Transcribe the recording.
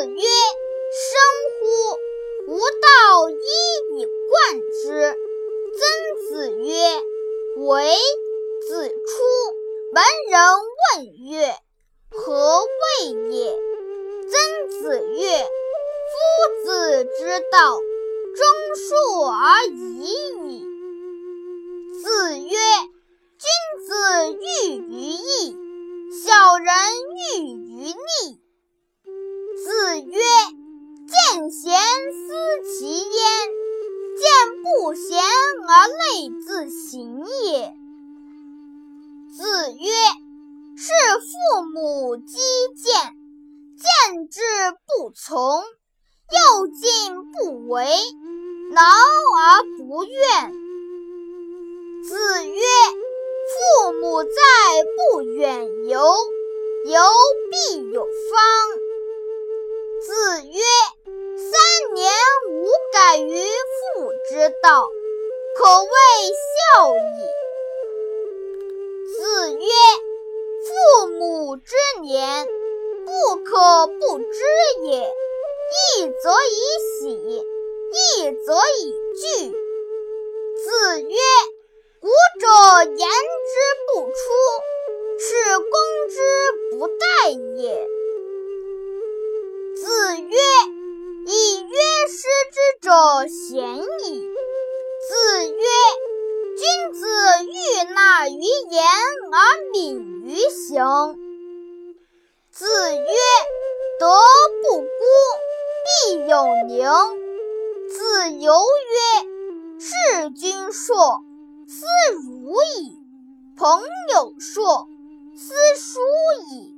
子曰：“生乎！吾道一以贯之。”曾子曰：“为。”子出，闻人问曰：“何谓也？”曾子曰：“夫子之道，忠恕而已矣。”贤思齐焉，见不贤而内自省也。”子曰：“是父母积谏，谏之不从；又敬不为，劳而不怨。”子曰：“父母在，不远游，游必有方。”道，可谓孝矣。”子曰：“父母之年，不可不知也。义则以喜，义则以惧。”子曰：“古者言之不出，是攻之不殆也。”言而敏于行。子曰：“德不孤，必有邻。”子游曰：“事君说，斯如矣；朋友说，斯疏矣。”